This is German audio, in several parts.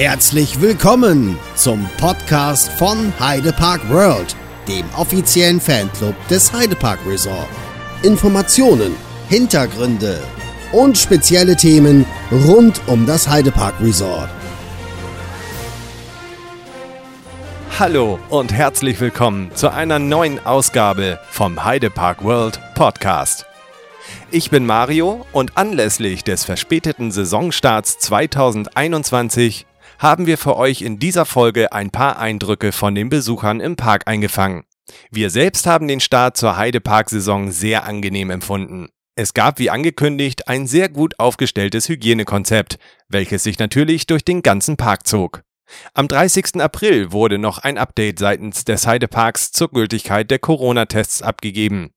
Herzlich willkommen zum Podcast von Heidepark World, dem offiziellen Fanclub des Heidepark Resort. Informationen, Hintergründe und spezielle Themen rund um das Heidepark Resort. Hallo und herzlich willkommen zu einer neuen Ausgabe vom Heidepark World Podcast. Ich bin Mario und anlässlich des verspäteten Saisonstarts 2021 haben wir für euch in dieser Folge ein paar Eindrücke von den Besuchern im Park eingefangen. Wir selbst haben den Start zur Heidepark-Saison sehr angenehm empfunden. Es gab wie angekündigt ein sehr gut aufgestelltes Hygienekonzept, welches sich natürlich durch den ganzen Park zog. Am 30. April wurde noch ein Update seitens des Heideparks zur Gültigkeit der Corona-Tests abgegeben.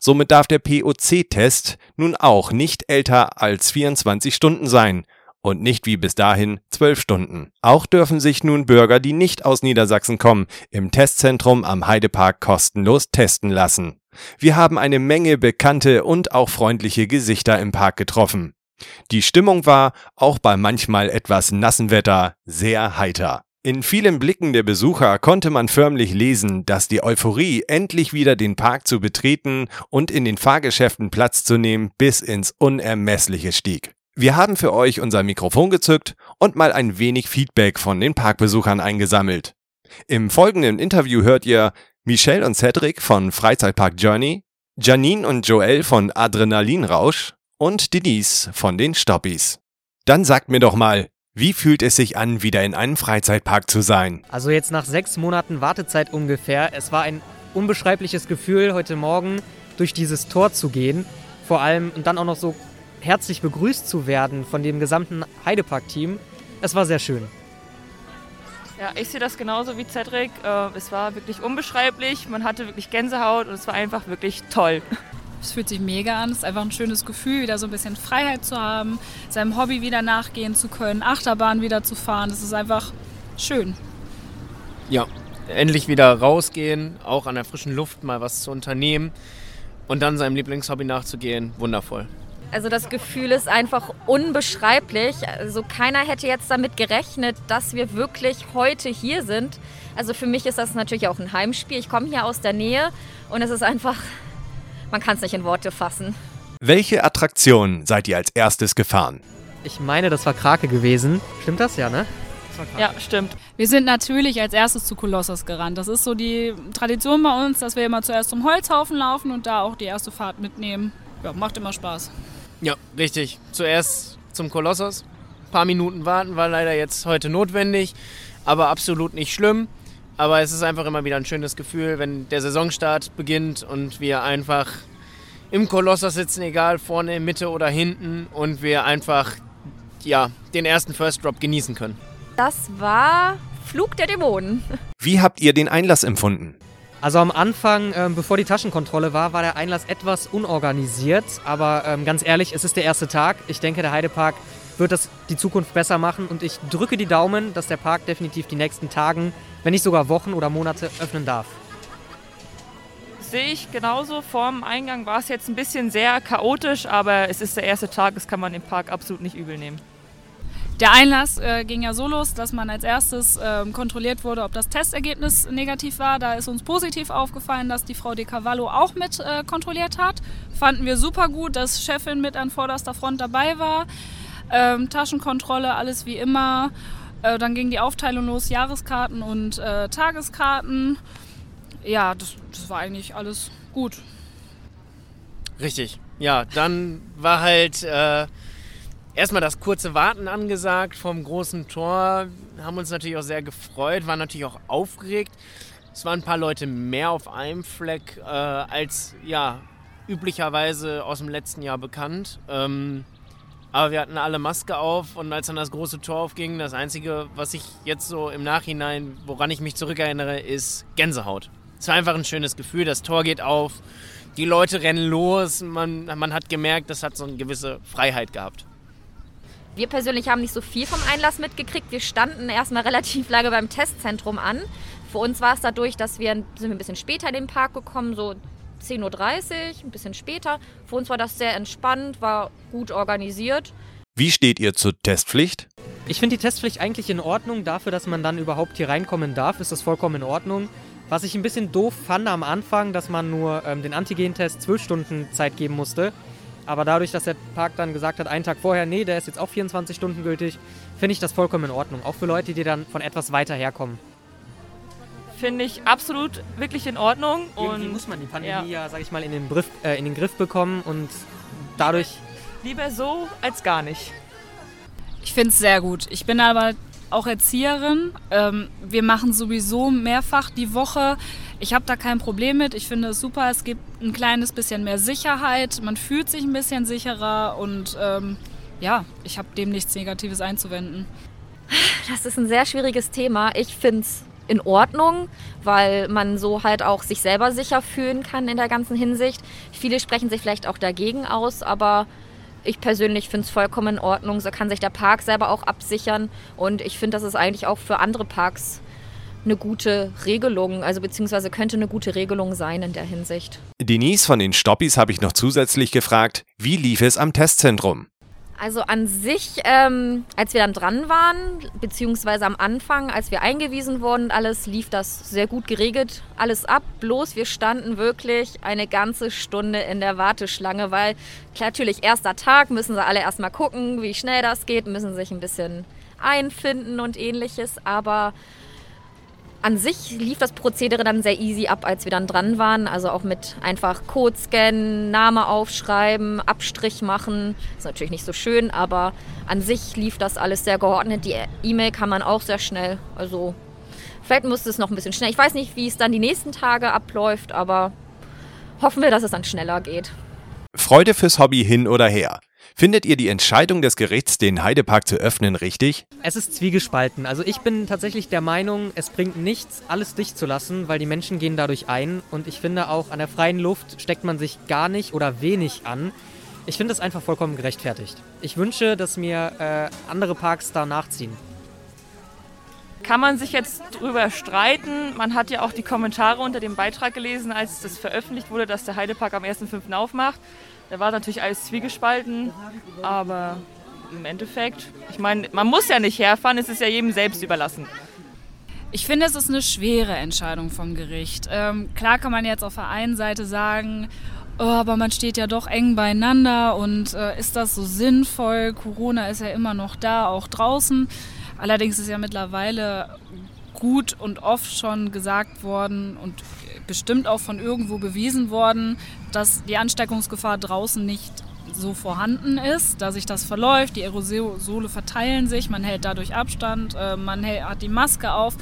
Somit darf der POC-Test nun auch nicht älter als 24 Stunden sein und nicht wie bis dahin 12 Stunden. Auch dürfen sich nun Bürger, die nicht aus Niedersachsen kommen, im Testzentrum am Heidepark kostenlos testen lassen. Wir haben eine Menge bekannte und auch freundliche Gesichter im Park getroffen. Die Stimmung war, auch bei manchmal etwas nassen Wetter, sehr heiter. In vielen Blicken der Besucher konnte man förmlich lesen, dass die Euphorie, endlich wieder den Park zu betreten und in den Fahrgeschäften Platz zu nehmen, bis ins Unermessliche stieg. Wir haben für euch unser Mikrofon gezückt und mal ein wenig Feedback von den Parkbesuchern eingesammelt. Im folgenden Interview hört ihr Michelle und Cedric von Freizeitpark Journey, Janine und Joel von Adrenalinrausch und Denise von den Stoppies. Dann sagt mir doch mal, wie fühlt es sich an, wieder in einem Freizeitpark zu sein? Also jetzt nach sechs Monaten Wartezeit ungefähr. Es war ein unbeschreibliches Gefühl, heute Morgen durch dieses Tor zu gehen. Vor allem und dann auch noch so herzlich begrüßt zu werden von dem gesamten Heidepark-Team. Es war sehr schön. Ja, ich sehe das genauso wie Cedric. Äh, es war wirklich unbeschreiblich. Man hatte wirklich Gänsehaut und es war einfach wirklich toll. Es fühlt sich mega an. Es ist einfach ein schönes Gefühl, wieder so ein bisschen Freiheit zu haben, seinem Hobby wieder nachgehen zu können, Achterbahn wieder zu fahren. Das ist einfach schön. Ja, endlich wieder rausgehen, auch an der frischen Luft mal was zu unternehmen und dann seinem Lieblingshobby nachzugehen. Wundervoll. Also das Gefühl ist einfach unbeschreiblich. Also keiner hätte jetzt damit gerechnet, dass wir wirklich heute hier sind. Also für mich ist das natürlich auch ein Heimspiel. Ich komme hier aus der Nähe und es ist einfach man kann es nicht in Worte fassen. Welche Attraktion seid ihr als erstes gefahren? Ich meine, das war Krake gewesen. Stimmt das ja, ne? Ja, stimmt. Wir sind natürlich als erstes zu Kolossos gerannt. Das ist so die Tradition bei uns, dass wir immer zuerst zum Holzhaufen laufen und da auch die erste Fahrt mitnehmen. Ja, macht immer Spaß. Ja, richtig. Zuerst zum Kolossos. Ein paar Minuten warten war leider jetzt heute notwendig, aber absolut nicht schlimm. Aber es ist einfach immer wieder ein schönes Gefühl, wenn der Saisonstart beginnt und wir einfach im Kolossos sitzen, egal vorne, Mitte oder hinten, und wir einfach ja, den ersten First Drop genießen können. Das war Flug der Dämonen. Wie habt ihr den Einlass empfunden? Also am Anfang, ähm, bevor die Taschenkontrolle war, war der Einlass etwas unorganisiert. Aber ähm, ganz ehrlich, es ist der erste Tag. Ich denke, der Heidepark wird das die Zukunft besser machen. Und ich drücke die Daumen, dass der Park definitiv die nächsten Tagen, wenn nicht sogar Wochen oder Monate öffnen darf. Sehe ich genauso. Vorm Eingang war es jetzt ein bisschen sehr chaotisch, aber es ist der erste Tag, das kann man im Park absolut nicht übel nehmen. Der Einlass äh, ging ja so los, dass man als erstes äh, kontrolliert wurde, ob das Testergebnis negativ war. Da ist uns positiv aufgefallen, dass die Frau De Cavallo auch mit äh, kontrolliert hat. Fanden wir super gut, dass Chefin mit an vorderster Front dabei war. Ähm, Taschenkontrolle, alles wie immer. Äh, dann ging die Aufteilung los, Jahreskarten und äh, Tageskarten. Ja, das, das war eigentlich alles gut. Richtig. Ja, dann war halt äh, erstmal das kurze Warten angesagt vom großen Tor. Haben uns natürlich auch sehr gefreut, waren natürlich auch aufgeregt. Es waren ein paar Leute mehr auf einem Fleck äh, als ja üblicherweise aus dem letzten Jahr bekannt. Ähm, aber wir hatten alle Maske auf und als dann das große Tor aufging, das Einzige, was ich jetzt so im Nachhinein, woran ich mich zurückerinnere, ist Gänsehaut. Es war einfach ein schönes Gefühl, das Tor geht auf, die Leute rennen los, man, man hat gemerkt, das hat so eine gewisse Freiheit gehabt. Wir persönlich haben nicht so viel vom Einlass mitgekriegt. Wir standen erstmal relativ lange beim Testzentrum an. Für uns war es dadurch, dass wir, sind wir ein bisschen später in den Park gekommen, so 10.30 Uhr, ein bisschen später. Für uns war das sehr entspannt, war gut organisiert. Wie steht ihr zur Testpflicht? Ich finde die Testpflicht eigentlich in Ordnung. Dafür, dass man dann überhaupt hier reinkommen darf, ist das vollkommen in Ordnung. Was ich ein bisschen doof fand am Anfang, dass man nur ähm, den Antigen-Test zwölf Stunden Zeit geben musste. Aber dadurch, dass der Park dann gesagt hat, einen Tag vorher, nee, der ist jetzt auch 24 Stunden gültig, finde ich das vollkommen in Ordnung. Auch für Leute, die dann von etwas weiter herkommen. Finde ich absolut wirklich in Ordnung. Irgendwie Und muss man die Pandemie ja, sag ich mal, in den, Griff, äh, in den Griff bekommen und dadurch lieber so als gar nicht. Ich finde es sehr gut. Ich bin aber auch Erzieherin. Ähm, wir machen sowieso mehrfach die Woche. Ich habe da kein Problem mit. Ich finde es super. Es gibt ein kleines bisschen mehr Sicherheit. Man fühlt sich ein bisschen sicherer und ähm, ja, ich habe dem nichts Negatives einzuwenden. Das ist ein sehr schwieriges Thema. Ich finde es in Ordnung, weil man so halt auch sich selber sicher fühlen kann in der ganzen Hinsicht. Viele sprechen sich vielleicht auch dagegen aus, aber ich persönlich finde es vollkommen in Ordnung. So kann sich der Park selber auch absichern und ich finde, das ist eigentlich auch für andere Parks eine gute Regelung, also beziehungsweise könnte eine gute Regelung sein in der Hinsicht. Denise von den Stoppis habe ich noch zusätzlich gefragt, wie lief es am Testzentrum? Also an sich, ähm, als wir dann dran waren, beziehungsweise am Anfang, als wir eingewiesen wurden und alles, lief das sehr gut geregelt, alles ab. Bloß wir standen wirklich eine ganze Stunde in der Warteschlange, weil klar, natürlich erster Tag, müssen sie alle erstmal gucken, wie schnell das geht, müssen sich ein bisschen einfinden und ähnliches. Aber an sich lief das Prozedere dann sehr easy ab, als wir dann dran waren. Also auch mit einfach Code scannen, Name aufschreiben, Abstrich machen. Ist natürlich nicht so schön, aber an sich lief das alles sehr geordnet. Die E-Mail kann man auch sehr schnell. Also vielleicht musste es noch ein bisschen schnell. Ich weiß nicht, wie es dann die nächsten Tage abläuft, aber hoffen wir, dass es dann schneller geht. Freude fürs Hobby hin oder her. Findet ihr die Entscheidung des Gerichts, den Heidepark zu öffnen, richtig? Es ist zwiegespalten. Also ich bin tatsächlich der Meinung, es bringt nichts, alles dicht zu lassen, weil die Menschen gehen dadurch ein. Und ich finde auch, an der freien Luft steckt man sich gar nicht oder wenig an. Ich finde es einfach vollkommen gerechtfertigt. Ich wünsche, dass mir äh, andere Parks da nachziehen. Kann man sich jetzt drüber streiten. Man hat ja auch die Kommentare unter dem Beitrag gelesen, als das veröffentlicht wurde, dass der Heidepark am 1.5. aufmacht. Da war natürlich alles zwiegespalten, aber im Endeffekt, ich meine, man muss ja nicht herfahren, es ist ja jedem selbst überlassen. Ich finde, es ist eine schwere Entscheidung vom Gericht. Ähm, klar kann man jetzt auf der einen Seite sagen, oh, aber man steht ja doch eng beieinander und äh, ist das so sinnvoll? Corona ist ja immer noch da, auch draußen. Allerdings ist ja mittlerweile gut und oft schon gesagt worden und bestimmt auch von irgendwo bewiesen worden, dass die Ansteckungsgefahr draußen nicht so vorhanden ist, dass sich das verläuft, die Aerosole verteilen sich, man hält dadurch Abstand, äh, man hat die Maske auf.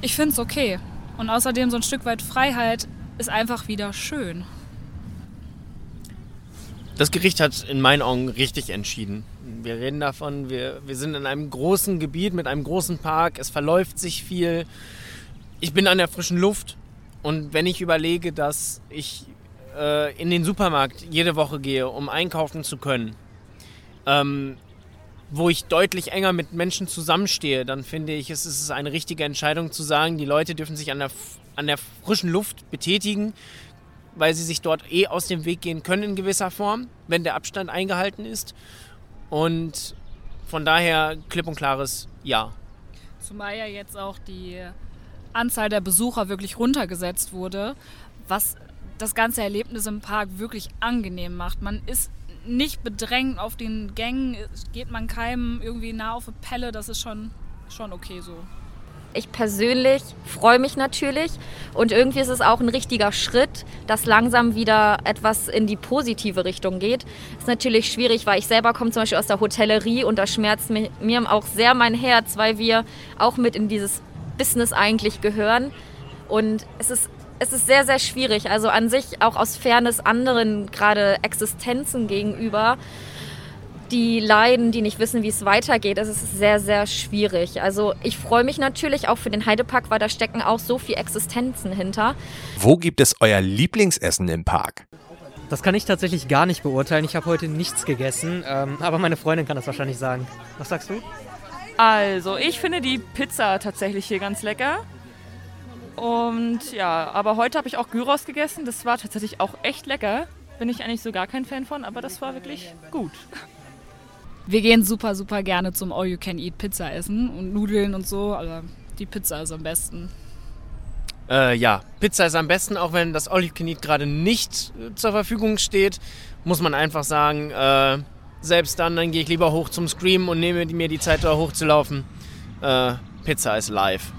Ich finde es okay. Und außerdem so ein Stück weit Freiheit ist einfach wieder schön. Das Gericht hat in meinen Augen richtig entschieden. Wir reden davon, wir, wir sind in einem großen Gebiet mit einem großen Park, es verläuft sich viel. Ich bin an der frischen Luft und wenn ich überlege, dass ich äh, in den Supermarkt jede Woche gehe, um einkaufen zu können, ähm, wo ich deutlich enger mit Menschen zusammenstehe, dann finde ich, es ist eine richtige Entscheidung zu sagen, die Leute dürfen sich an der, an der frischen Luft betätigen, weil sie sich dort eh aus dem Weg gehen können in gewisser Form, wenn der Abstand eingehalten ist. Und von daher klipp und klares Ja. Zumal ja jetzt auch die Anzahl der Besucher wirklich runtergesetzt wurde, was das ganze Erlebnis im Park wirklich angenehm macht. Man ist nicht bedrängt auf den Gängen, geht man keinem irgendwie nah auf eine Pelle, das ist schon, schon okay so. Ich persönlich freue mich natürlich und irgendwie ist es auch ein richtiger Schritt, dass langsam wieder etwas in die positive Richtung geht. Ist natürlich schwierig, weil ich selber komme zum Beispiel aus der Hotellerie und da schmerzt mir, auch sehr mein Herz, weil wir auch mit in dieses Business eigentlich gehören. Und es ist, es ist sehr, sehr schwierig. Also an sich auch aus Fairness anderen gerade Existenzen gegenüber, die leiden, die nicht wissen, wie es weitergeht. Es ist sehr, sehr schwierig. Also ich freue mich natürlich auch für den Heidepark, weil da stecken auch so viele Existenzen hinter. Wo gibt es euer Lieblingsessen im Park? Das kann ich tatsächlich gar nicht beurteilen. Ich habe heute nichts gegessen, ähm, aber meine Freundin kann das wahrscheinlich sagen. Was sagst du? Also, ich finde die Pizza tatsächlich hier ganz lecker. Und ja, aber heute habe ich auch Gyros gegessen. Das war tatsächlich auch echt lecker. Bin ich eigentlich so gar kein Fan von, aber das war wirklich gut. Wir gehen super, super gerne zum All-You-Can-Eat-Pizza essen und Nudeln und so, aber die Pizza ist am besten. Äh, ja, Pizza ist am besten, auch wenn das All You Can Eat gerade nicht äh, zur Verfügung steht, muss man einfach sagen, äh, selbst dann, dann gehe ich lieber hoch zum Scream und nehme mir die Zeit, da hochzulaufen. Äh, Pizza ist live.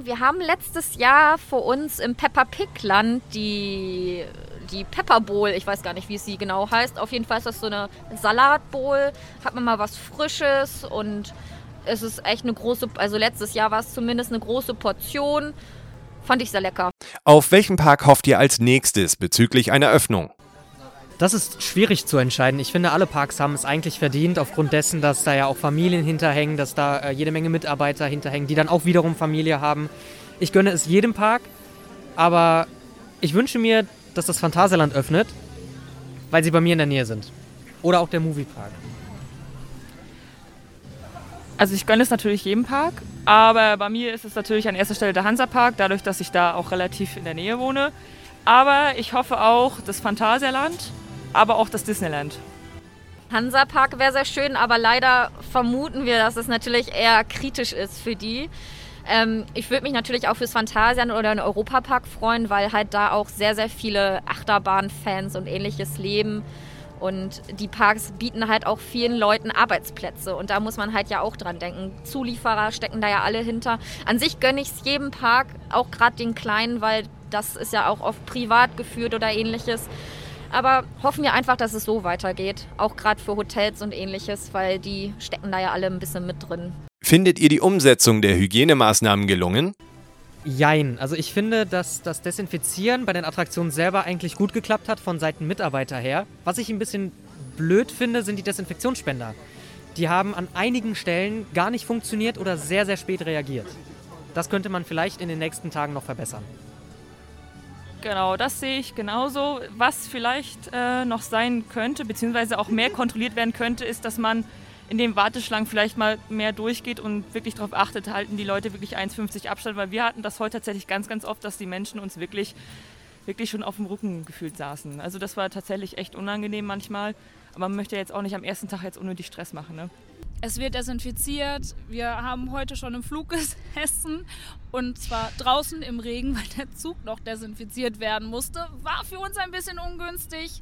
Wir haben letztes Jahr vor uns im Peppa Pig Land die, die Pepper Bowl, ich weiß gar nicht, wie sie genau heißt. Auf jeden Fall ist das so eine Salatbowl, hat man mal was Frisches und es ist echt eine große, also letztes Jahr war es zumindest eine große Portion. Fand ich sehr lecker. Auf welchen Park hofft ihr als nächstes bezüglich einer Öffnung? Das ist schwierig zu entscheiden. Ich finde, alle Parks haben es eigentlich verdient, aufgrund dessen, dass da ja auch Familien hinterhängen, dass da äh, jede Menge Mitarbeiter hinterhängen, die dann auch wiederum Familie haben. Ich gönne es jedem Park, aber ich wünsche mir, dass das Phantasialand öffnet, weil sie bei mir in der Nähe sind. Oder auch der Moviepark. Also ich gönne es natürlich jedem Park, aber bei mir ist es natürlich an erster Stelle der Hansapark, dadurch, dass ich da auch relativ in der Nähe wohne. Aber ich hoffe auch das Phantasialand, aber auch das Disneyland. Hansapark wäre sehr schön, aber leider vermuten wir, dass es natürlich eher kritisch ist für die. Ähm, ich würde mich natürlich auch fürs Phantasialand oder den Europapark freuen, weil halt da auch sehr, sehr viele Achterbahn-Fans und ähnliches leben. Und die Parks bieten halt auch vielen Leuten Arbeitsplätze. Und da muss man halt ja auch dran denken. Zulieferer stecken da ja alle hinter. An sich gönne ich es jedem Park, auch gerade den kleinen, weil das ist ja auch oft privat geführt oder ähnliches. Aber hoffen wir einfach, dass es so weitergeht. Auch gerade für Hotels und ähnliches, weil die stecken da ja alle ein bisschen mit drin. Findet ihr die Umsetzung der Hygienemaßnahmen gelungen? Jein. Also ich finde, dass das Desinfizieren bei den Attraktionen selber eigentlich gut geklappt hat von Seiten Mitarbeiter her. Was ich ein bisschen blöd finde, sind die Desinfektionsspender. Die haben an einigen Stellen gar nicht funktioniert oder sehr, sehr spät reagiert. Das könnte man vielleicht in den nächsten Tagen noch verbessern. Genau, das sehe ich genauso. Was vielleicht äh, noch sein könnte, beziehungsweise auch mehr kontrolliert werden könnte, ist, dass man in den Warteschlangen vielleicht mal mehr durchgeht und wirklich darauf achtet, halten die Leute wirklich 1,50 Abstand, weil wir hatten das heute tatsächlich ganz, ganz oft, dass die Menschen uns wirklich, wirklich schon auf dem Rücken gefühlt saßen. Also das war tatsächlich echt unangenehm manchmal, aber man möchte jetzt auch nicht am ersten Tag jetzt unnötig Stress machen. Ne? Es wird desinfiziert. Wir haben heute schon im Flug gesessen und zwar draußen im Regen, weil der Zug noch desinfiziert werden musste. War für uns ein bisschen ungünstig,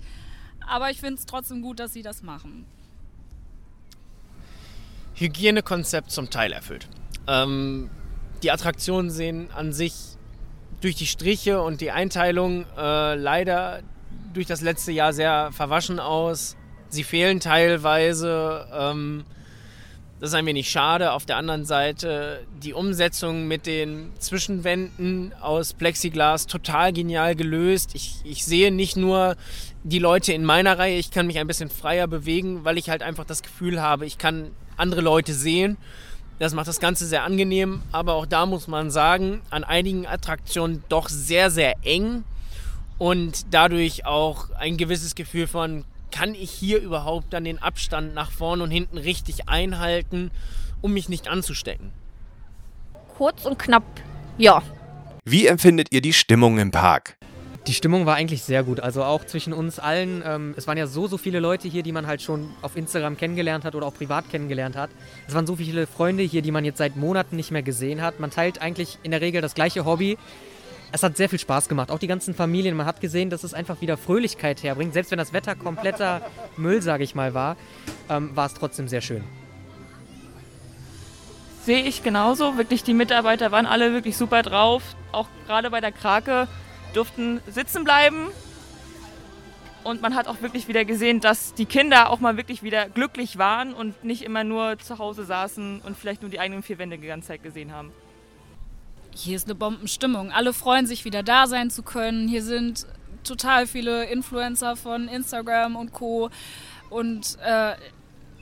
aber ich finde es trotzdem gut, dass sie das machen. Hygienekonzept zum Teil erfüllt. Ähm, die Attraktionen sehen an sich durch die Striche und die Einteilung äh, leider durch das letzte Jahr sehr verwaschen aus. Sie fehlen teilweise. Ähm, das ist ein wenig schade. Auf der anderen Seite die Umsetzung mit den Zwischenwänden aus Plexiglas total genial gelöst. Ich, ich sehe nicht nur die Leute in meiner Reihe, ich kann mich ein bisschen freier bewegen, weil ich halt einfach das Gefühl habe, ich kann andere Leute sehen. Das macht das Ganze sehr angenehm, aber auch da muss man sagen, an einigen Attraktionen doch sehr, sehr eng und dadurch auch ein gewisses Gefühl von, kann ich hier überhaupt dann den Abstand nach vorne und hinten richtig einhalten, um mich nicht anzustecken? Kurz und knapp, ja. Wie empfindet ihr die Stimmung im Park? Die Stimmung war eigentlich sehr gut. Also auch zwischen uns allen. Ähm, es waren ja so, so viele Leute hier, die man halt schon auf Instagram kennengelernt hat oder auch privat kennengelernt hat. Es waren so viele Freunde hier, die man jetzt seit Monaten nicht mehr gesehen hat. Man teilt eigentlich in der Regel das gleiche Hobby. Es hat sehr viel Spaß gemacht. Auch die ganzen Familien. Man hat gesehen, dass es einfach wieder Fröhlichkeit herbringt. Selbst wenn das Wetter kompletter Müll, sage ich mal, war, ähm, war es trotzdem sehr schön. Sehe ich genauso. Wirklich, die Mitarbeiter waren alle wirklich super drauf. Auch gerade bei der Krake durften sitzen bleiben. Und man hat auch wirklich wieder gesehen, dass die Kinder auch mal wirklich wieder glücklich waren und nicht immer nur zu Hause saßen und vielleicht nur die eigenen vier Wände die ganze Zeit gesehen haben. Hier ist eine Bombenstimmung. Alle freuen sich, wieder da sein zu können. Hier sind total viele Influencer von Instagram und Co. Und äh,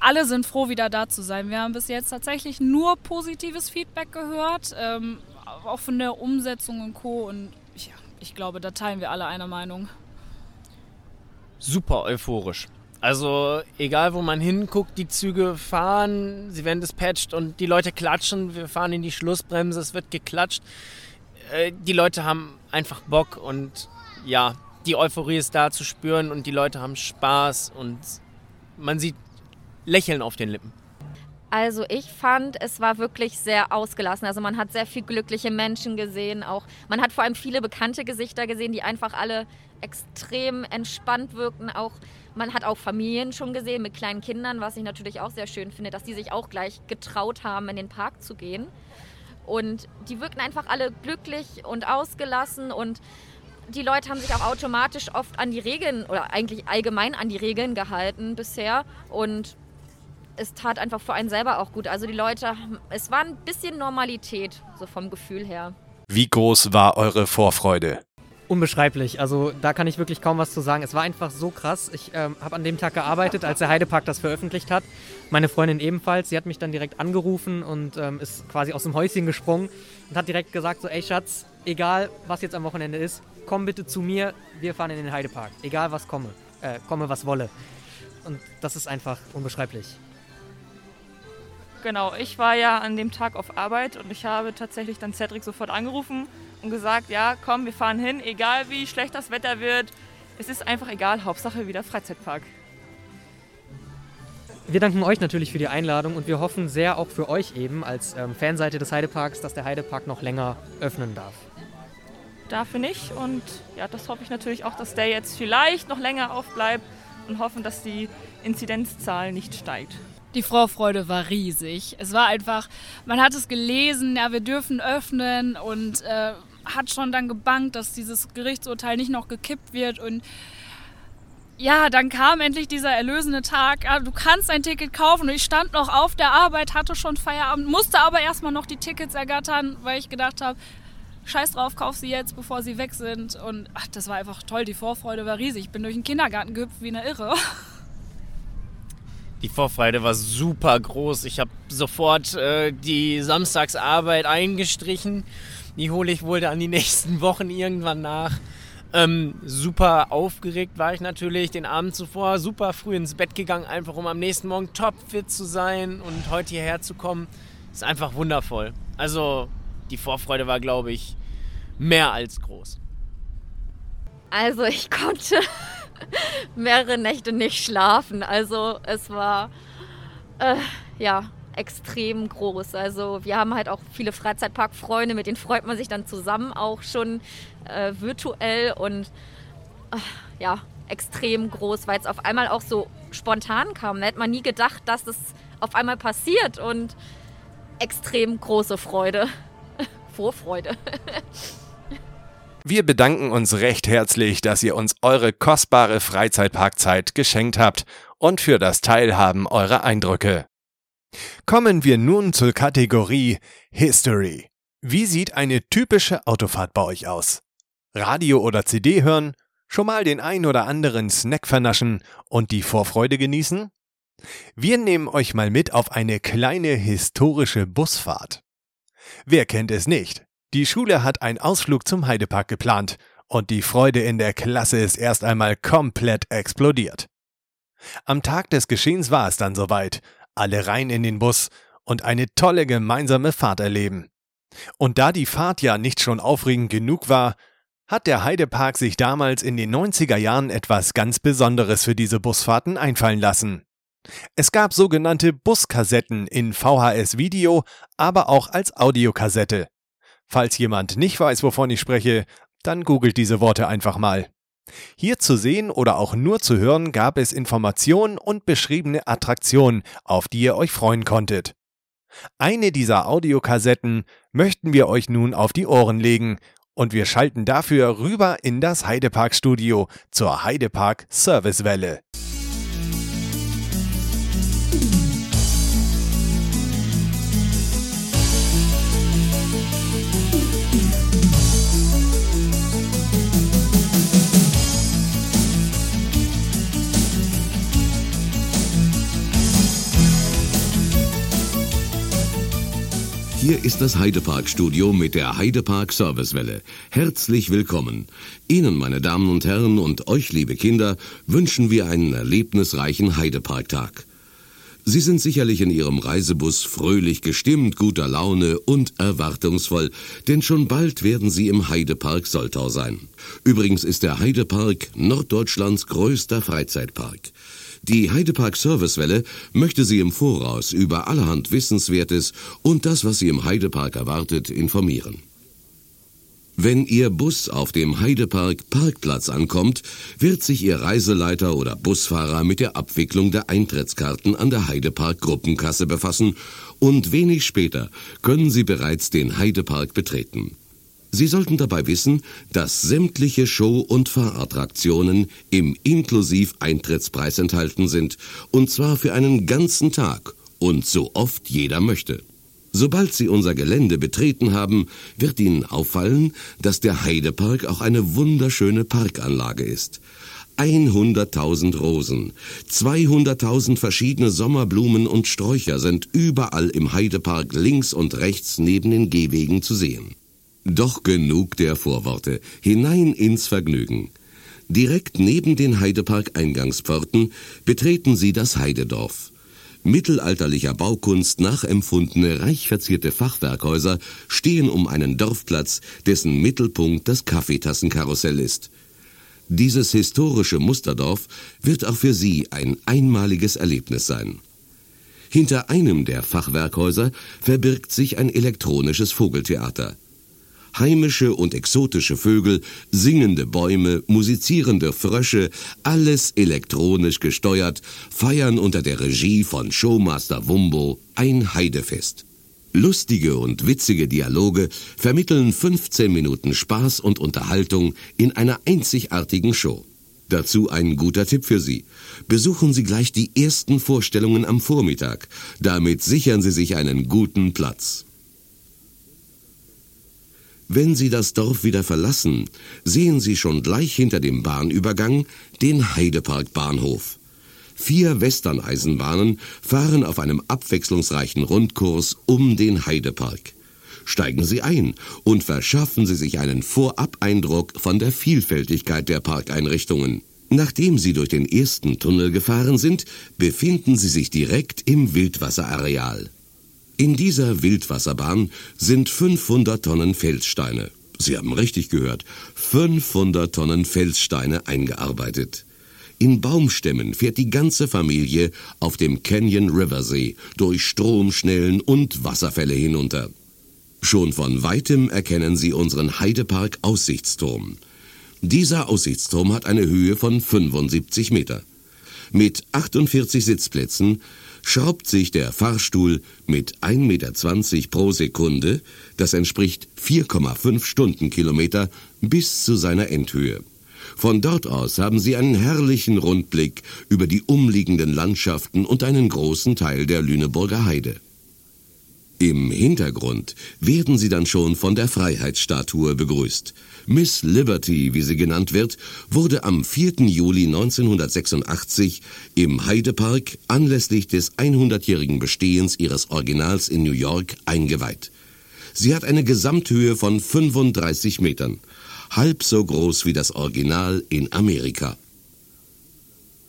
alle sind froh, wieder da zu sein. Wir haben bis jetzt tatsächlich nur positives Feedback gehört, ähm, auch von der Umsetzung und Co. Und ich glaube, da teilen wir alle eine Meinung. Super euphorisch. Also egal, wo man hinguckt, die Züge fahren, sie werden dispatcht und die Leute klatschen. Wir fahren in die Schlussbremse, es wird geklatscht. Äh, die Leute haben einfach Bock und ja, die Euphorie ist da zu spüren und die Leute haben Spaß und man sieht Lächeln auf den Lippen. Also ich fand, es war wirklich sehr ausgelassen. Also man hat sehr viel glückliche Menschen gesehen, auch man hat vor allem viele bekannte Gesichter gesehen, die einfach alle extrem entspannt wirkten. Auch man hat auch Familien schon gesehen mit kleinen Kindern, was ich natürlich auch sehr schön finde, dass die sich auch gleich getraut haben, in den Park zu gehen. Und die wirkten einfach alle glücklich und ausgelassen und die Leute haben sich auch automatisch oft an die Regeln oder eigentlich allgemein an die Regeln gehalten bisher und es tat einfach für einen selber auch gut. Also die Leute, es war ein bisschen Normalität, so vom Gefühl her. Wie groß war eure Vorfreude? Unbeschreiblich. Also da kann ich wirklich kaum was zu sagen. Es war einfach so krass. Ich ähm, habe an dem Tag gearbeitet, als der Heidepark das veröffentlicht hat. Meine Freundin ebenfalls. Sie hat mich dann direkt angerufen und ähm, ist quasi aus dem Häuschen gesprungen und hat direkt gesagt so, ey Schatz, egal was jetzt am Wochenende ist, komm bitte zu mir. Wir fahren in den Heidepark. Egal was komme. Äh, komme was wolle. Und das ist einfach unbeschreiblich. Genau, ich war ja an dem Tag auf Arbeit und ich habe tatsächlich dann Cedric sofort angerufen und gesagt, ja, komm, wir fahren hin, egal wie schlecht das Wetter wird. Es ist einfach egal, Hauptsache wieder Freizeitpark. Wir danken euch natürlich für die Einladung und wir hoffen sehr auch für euch eben als ähm, Fanseite des Heideparks, dass der Heidepark noch länger öffnen darf. Dafür nicht und ja, das hoffe ich natürlich auch, dass der jetzt vielleicht noch länger aufbleibt und hoffen, dass die Inzidenzzahl nicht steigt. Die Vorfreude war riesig. Es war einfach, man hat es gelesen, ja, wir dürfen öffnen und äh, hat schon dann gebankt, dass dieses Gerichtsurteil nicht noch gekippt wird und ja, dann kam endlich dieser erlösende Tag. Du kannst ein Ticket kaufen. Und ich stand noch auf der Arbeit, hatte schon Feierabend, musste aber erstmal noch die Tickets ergattern, weil ich gedacht habe, scheiß drauf, kauf sie jetzt, bevor sie weg sind. Und ach, das war einfach toll. Die Vorfreude war riesig. Ich bin durch den Kindergarten gehüpft wie eine Irre. Die Vorfreude war super groß. Ich habe sofort äh, die Samstagsarbeit eingestrichen. Die hole ich wohl dann die nächsten Wochen irgendwann nach. Ähm, super aufgeregt war ich natürlich den Abend zuvor, super früh ins Bett gegangen, einfach um am nächsten Morgen topfit zu sein und heute hierher zu kommen. Ist einfach wundervoll. Also die Vorfreude war, glaube ich, mehr als groß. Also ich konnte mehrere Nächte nicht schlafen. Also es war äh, ja extrem groß. Also wir haben halt auch viele Freizeitparkfreunde, mit denen freut man sich dann zusammen auch schon äh, virtuell und äh, ja, extrem groß, weil es auf einmal auch so spontan kam. Da hätte man nie gedacht, dass das auf einmal passiert und extrem große Freude. Vorfreude. Wir bedanken uns recht herzlich, dass ihr uns eure kostbare Freizeitparkzeit geschenkt habt und für das Teilhaben eurer Eindrücke. Kommen wir nun zur Kategorie History. Wie sieht eine typische Autofahrt bei euch aus? Radio oder CD hören? Schon mal den ein oder anderen Snack vernaschen und die Vorfreude genießen? Wir nehmen euch mal mit auf eine kleine historische Busfahrt. Wer kennt es nicht? Die Schule hat einen Ausflug zum Heidepark geplant und die Freude in der Klasse ist erst einmal komplett explodiert. Am Tag des Geschehens war es dann soweit, alle rein in den Bus und eine tolle gemeinsame Fahrt erleben. Und da die Fahrt ja nicht schon aufregend genug war, hat der Heidepark sich damals in den 90er Jahren etwas ganz Besonderes für diese Busfahrten einfallen lassen. Es gab sogenannte Buskassetten in VHS-Video, aber auch als Audiokassette. Falls jemand nicht weiß, wovon ich spreche, dann googelt diese Worte einfach mal. Hier zu sehen oder auch nur zu hören gab es Informationen und beschriebene Attraktionen, auf die ihr euch freuen konntet. Eine dieser Audiokassetten möchten wir euch nun auf die Ohren legen und wir schalten dafür rüber in das Heidepark Studio zur Heidepark Servicewelle. Hier ist das Heidepark-Studio mit der Heidepark Servicewelle. Herzlich willkommen. Ihnen, meine Damen und Herren, und euch, liebe Kinder, wünschen wir einen erlebnisreichen Heideparktag. Sie sind sicherlich in Ihrem Reisebus fröhlich gestimmt, guter Laune und erwartungsvoll, denn schon bald werden Sie im Heidepark Soltau sein. Übrigens ist der Heidepark Norddeutschlands größter Freizeitpark. Die Heidepark Servicewelle möchte Sie im Voraus über allerhand Wissenswertes und das, was Sie im Heidepark erwartet, informieren. Wenn Ihr Bus auf dem Heidepark Parkplatz ankommt, wird sich Ihr Reiseleiter oder Busfahrer mit der Abwicklung der Eintrittskarten an der Heidepark Gruppenkasse befassen und wenig später können Sie bereits den Heidepark betreten. Sie sollten dabei wissen, dass sämtliche Show- und Fahrattraktionen im Inklusiv-Eintrittspreis enthalten sind, und zwar für einen ganzen Tag und so oft jeder möchte. Sobald Sie unser Gelände betreten haben, wird Ihnen auffallen, dass der Heidepark auch eine wunderschöne Parkanlage ist. 100.000 Rosen, 200.000 verschiedene Sommerblumen und Sträucher sind überall im Heidepark links und rechts neben den Gehwegen zu sehen. Doch genug der Vorworte, hinein ins Vergnügen. Direkt neben den Heidepark-Eingangspforten betreten Sie das Heidedorf mittelalterlicher Baukunst nachempfundene, reich verzierte Fachwerkhäuser stehen um einen Dorfplatz, dessen Mittelpunkt das Kaffeetassenkarussell ist. Dieses historische Musterdorf wird auch für Sie ein einmaliges Erlebnis sein. Hinter einem der Fachwerkhäuser verbirgt sich ein elektronisches Vogeltheater heimische und exotische Vögel, singende Bäume, musizierende Frösche, alles elektronisch gesteuert, feiern unter der Regie von Showmaster Wumbo ein Heidefest. Lustige und witzige Dialoge vermitteln 15 Minuten Spaß und Unterhaltung in einer einzigartigen Show. Dazu ein guter Tipp für Sie. Besuchen Sie gleich die ersten Vorstellungen am Vormittag. Damit sichern Sie sich einen guten Platz. Wenn Sie das Dorf wieder verlassen, sehen Sie schon gleich hinter dem Bahnübergang den Heidepark-Bahnhof. Vier Western-Eisenbahnen fahren auf einem abwechslungsreichen Rundkurs um den Heidepark. Steigen Sie ein und verschaffen Sie sich einen Vorabeindruck von der Vielfältigkeit der Parkeinrichtungen. Nachdem Sie durch den ersten Tunnel gefahren sind, befinden Sie sich direkt im Wildwasserareal. In dieser Wildwasserbahn sind 500 Tonnen Felssteine. Sie haben richtig gehört, 500 Tonnen Felssteine eingearbeitet. In Baumstämmen fährt die ganze Familie auf dem Canyon River See durch Stromschnellen und Wasserfälle hinunter. Schon von weitem erkennen Sie unseren Heidepark Aussichtsturm. Dieser Aussichtsturm hat eine Höhe von 75 Meter. Mit 48 Sitzplätzen schraubt sich der Fahrstuhl mit 1,20 Meter pro Sekunde, das entspricht 4,5 Stundenkilometer, bis zu seiner Endhöhe. Von dort aus haben Sie einen herrlichen Rundblick über die umliegenden Landschaften und einen großen Teil der Lüneburger Heide. Im Hintergrund werden Sie dann schon von der Freiheitsstatue begrüßt. Miss Liberty, wie sie genannt wird, wurde am 4. Juli 1986 im Heidepark anlässlich des 100-jährigen Bestehens ihres Originals in New York eingeweiht. Sie hat eine Gesamthöhe von 35 Metern, halb so groß wie das Original in Amerika.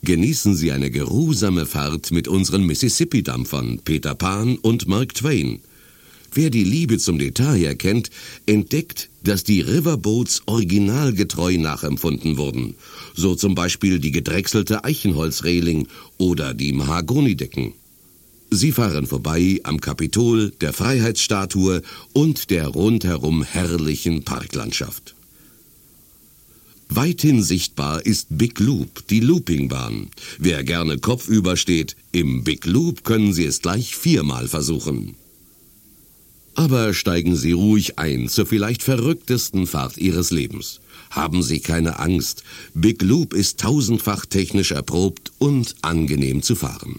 Genießen Sie eine geruhsame Fahrt mit unseren Mississippi-Dampfern Peter Pan und Mark Twain. Wer die Liebe zum Detail erkennt, entdeckt, dass die Riverboats originalgetreu nachempfunden wurden. So zum Beispiel die gedrechselte Eichenholzreling oder die Mahagonidecken. Sie fahren vorbei am Kapitol, der Freiheitsstatue und der rundherum herrlichen Parklandschaft. Weithin sichtbar ist Big Loop, die Loopingbahn. Wer gerne kopfüber steht, im Big Loop können Sie es gleich viermal versuchen. Aber steigen Sie ruhig ein zur vielleicht verrücktesten Fahrt Ihres Lebens. Haben Sie keine Angst. Big Loop ist tausendfach technisch erprobt und angenehm zu fahren.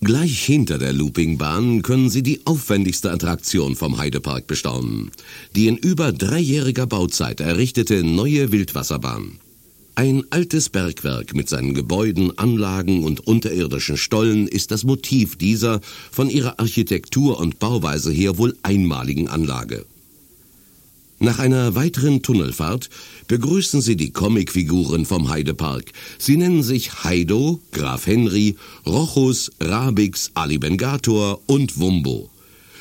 Gleich hinter der Loopingbahn können Sie die aufwendigste Attraktion vom Heidepark bestaunen. Die in über dreijähriger Bauzeit errichtete neue Wildwasserbahn. Ein altes Bergwerk mit seinen Gebäuden, Anlagen und unterirdischen Stollen ist das Motiv dieser von ihrer Architektur und Bauweise her wohl einmaligen Anlage. Nach einer weiteren Tunnelfahrt begrüßen Sie die Comicfiguren vom Heidepark. Sie nennen sich Heido, Graf Henry, Rochus, Rabix, Ali Bengator und Wumbo.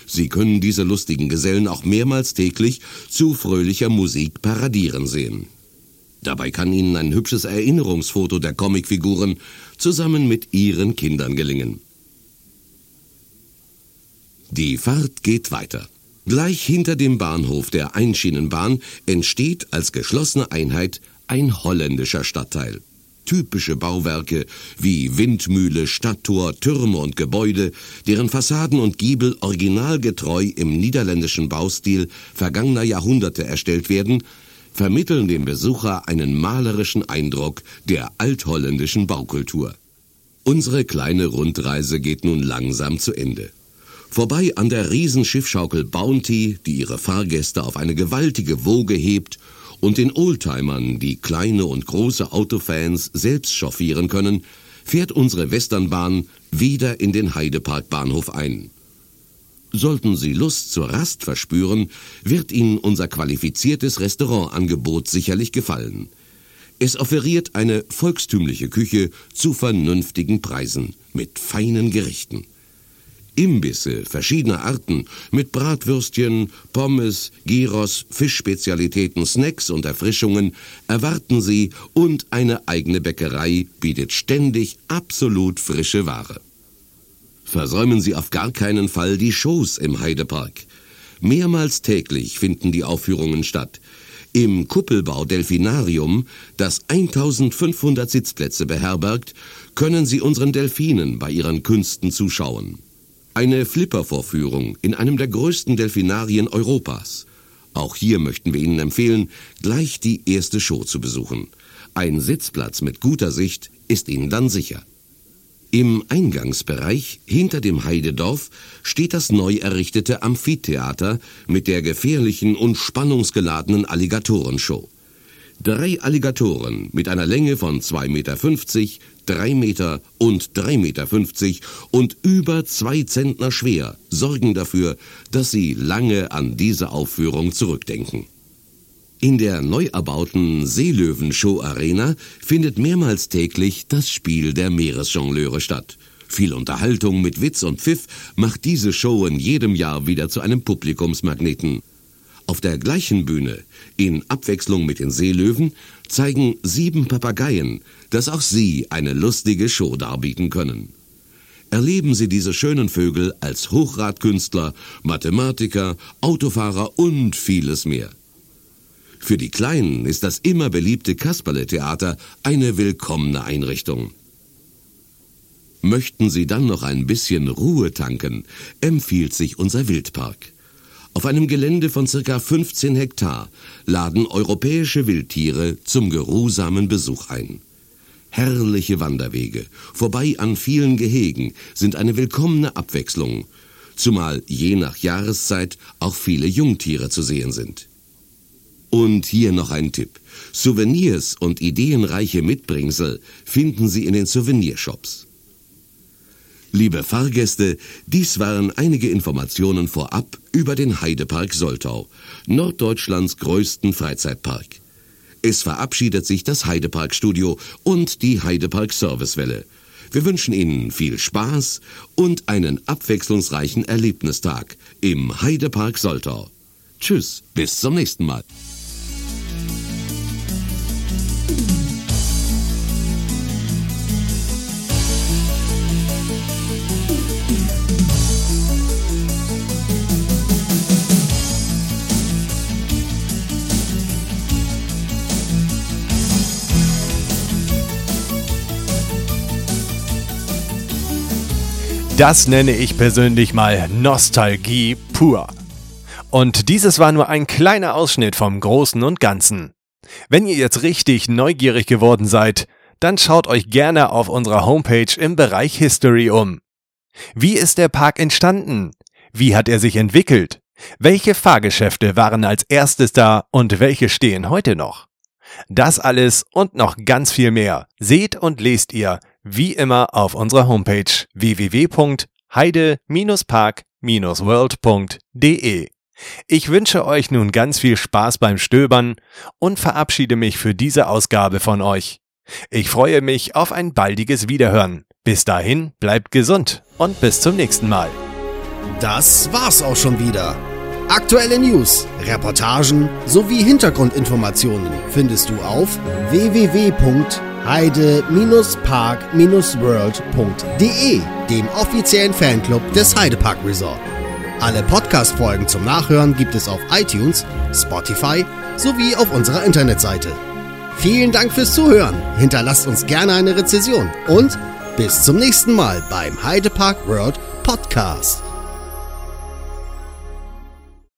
Sie können diese lustigen Gesellen auch mehrmals täglich zu fröhlicher Musik paradieren sehen. Dabei kann Ihnen ein hübsches Erinnerungsfoto der Comicfiguren zusammen mit Ihren Kindern gelingen. Die Fahrt geht weiter. Gleich hinter dem Bahnhof der Einschienenbahn entsteht als geschlossene Einheit ein holländischer Stadtteil. Typische Bauwerke wie Windmühle, Stadttor, Türme und Gebäude, deren Fassaden und Giebel originalgetreu im niederländischen Baustil vergangener Jahrhunderte erstellt werden, vermitteln dem Besucher einen malerischen Eindruck der altholländischen Baukultur. Unsere kleine Rundreise geht nun langsam zu Ende. Vorbei an der Riesenschiffschaukel Bounty, die ihre Fahrgäste auf eine gewaltige Woge hebt, und den Oldtimern, die kleine und große Autofans selbst chauffieren können, fährt unsere Westernbahn wieder in den Heidepark-Bahnhof ein. Sollten Sie Lust zur Rast verspüren, wird Ihnen unser qualifiziertes Restaurantangebot sicherlich gefallen. Es offeriert eine volkstümliche Küche zu vernünftigen Preisen mit feinen Gerichten. Imbisse verschiedener Arten mit Bratwürstchen, Pommes, Gyros, Fischspezialitäten, Snacks und Erfrischungen erwarten Sie und eine eigene Bäckerei bietet ständig absolut frische Ware. Versäumen Sie auf gar keinen Fall die Shows im Heidepark. Mehrmals täglich finden die Aufführungen statt. Im Kuppelbau Delfinarium, das 1500 Sitzplätze beherbergt, können Sie unseren Delfinen bei ihren Künsten zuschauen. Eine Flippervorführung in einem der größten Delfinarien Europas. Auch hier möchten wir Ihnen empfehlen, gleich die erste Show zu besuchen. Ein Sitzplatz mit guter Sicht ist Ihnen dann sicher. Im Eingangsbereich hinter dem Heidedorf steht das neu errichtete Amphitheater mit der gefährlichen und spannungsgeladenen Alligatorenshow. Drei Alligatoren mit einer Länge von 2,50 Meter, 3 Meter und 3,50 Meter und über zwei Zentner schwer sorgen dafür, dass Sie lange an diese Aufführung zurückdenken. In der neu erbauten Seelöwen-Show Arena findet mehrmals täglich das Spiel der Meeresjongleure statt. Viel Unterhaltung mit Witz und Pfiff macht diese Show in jedem Jahr wieder zu einem Publikumsmagneten. Auf der gleichen Bühne, in Abwechslung mit den Seelöwen, zeigen sieben Papageien, dass auch sie eine lustige Show darbieten können. Erleben Sie diese schönen Vögel als Hochradkünstler, Mathematiker, Autofahrer und vieles mehr. Für die Kleinen ist das immer beliebte Kasperle-Theater eine willkommene Einrichtung. Möchten Sie dann noch ein bisschen Ruhe tanken, empfiehlt sich unser Wildpark. Auf einem Gelände von circa 15 Hektar laden europäische Wildtiere zum geruhsamen Besuch ein. Herrliche Wanderwege, vorbei an vielen Gehegen, sind eine willkommene Abwechslung, zumal je nach Jahreszeit auch viele Jungtiere zu sehen sind. Und hier noch ein Tipp. Souvenirs und ideenreiche Mitbringsel finden Sie in den Souvenirshops. Liebe Fahrgäste, dies waren einige Informationen vorab über den Heidepark Soltau, Norddeutschlands größten Freizeitpark. Es verabschiedet sich das Heidepark Studio und die Heidepark Servicewelle. Wir wünschen Ihnen viel Spaß und einen abwechslungsreichen Erlebnistag im Heidepark Soltau. Tschüss, bis zum nächsten Mal. Das nenne ich persönlich mal Nostalgie pur. Und dieses war nur ein kleiner Ausschnitt vom Großen und Ganzen. Wenn ihr jetzt richtig neugierig geworden seid, dann schaut euch gerne auf unserer Homepage im Bereich History um. Wie ist der Park entstanden? Wie hat er sich entwickelt? Welche Fahrgeschäfte waren als erstes da und welche stehen heute noch? Das alles und noch ganz viel mehr seht und lest ihr wie immer auf unserer Homepage www.heide-park-world.de. Ich wünsche euch nun ganz viel Spaß beim Stöbern und verabschiede mich für diese Ausgabe von euch. Ich freue mich auf ein baldiges Wiederhören. Bis dahin bleibt gesund und bis zum nächsten Mal. Das war's auch schon wieder. Aktuelle News, Reportagen sowie Hintergrundinformationen findest du auf www.heide-park-world.de, dem offiziellen Fanclub des Heidepark Resort. Alle Podcast-Folgen zum Nachhören gibt es auf iTunes, Spotify sowie auf unserer Internetseite. Vielen Dank fürs Zuhören. Hinterlasst uns gerne eine Rezession und bis zum nächsten Mal beim Heidepark World Podcast.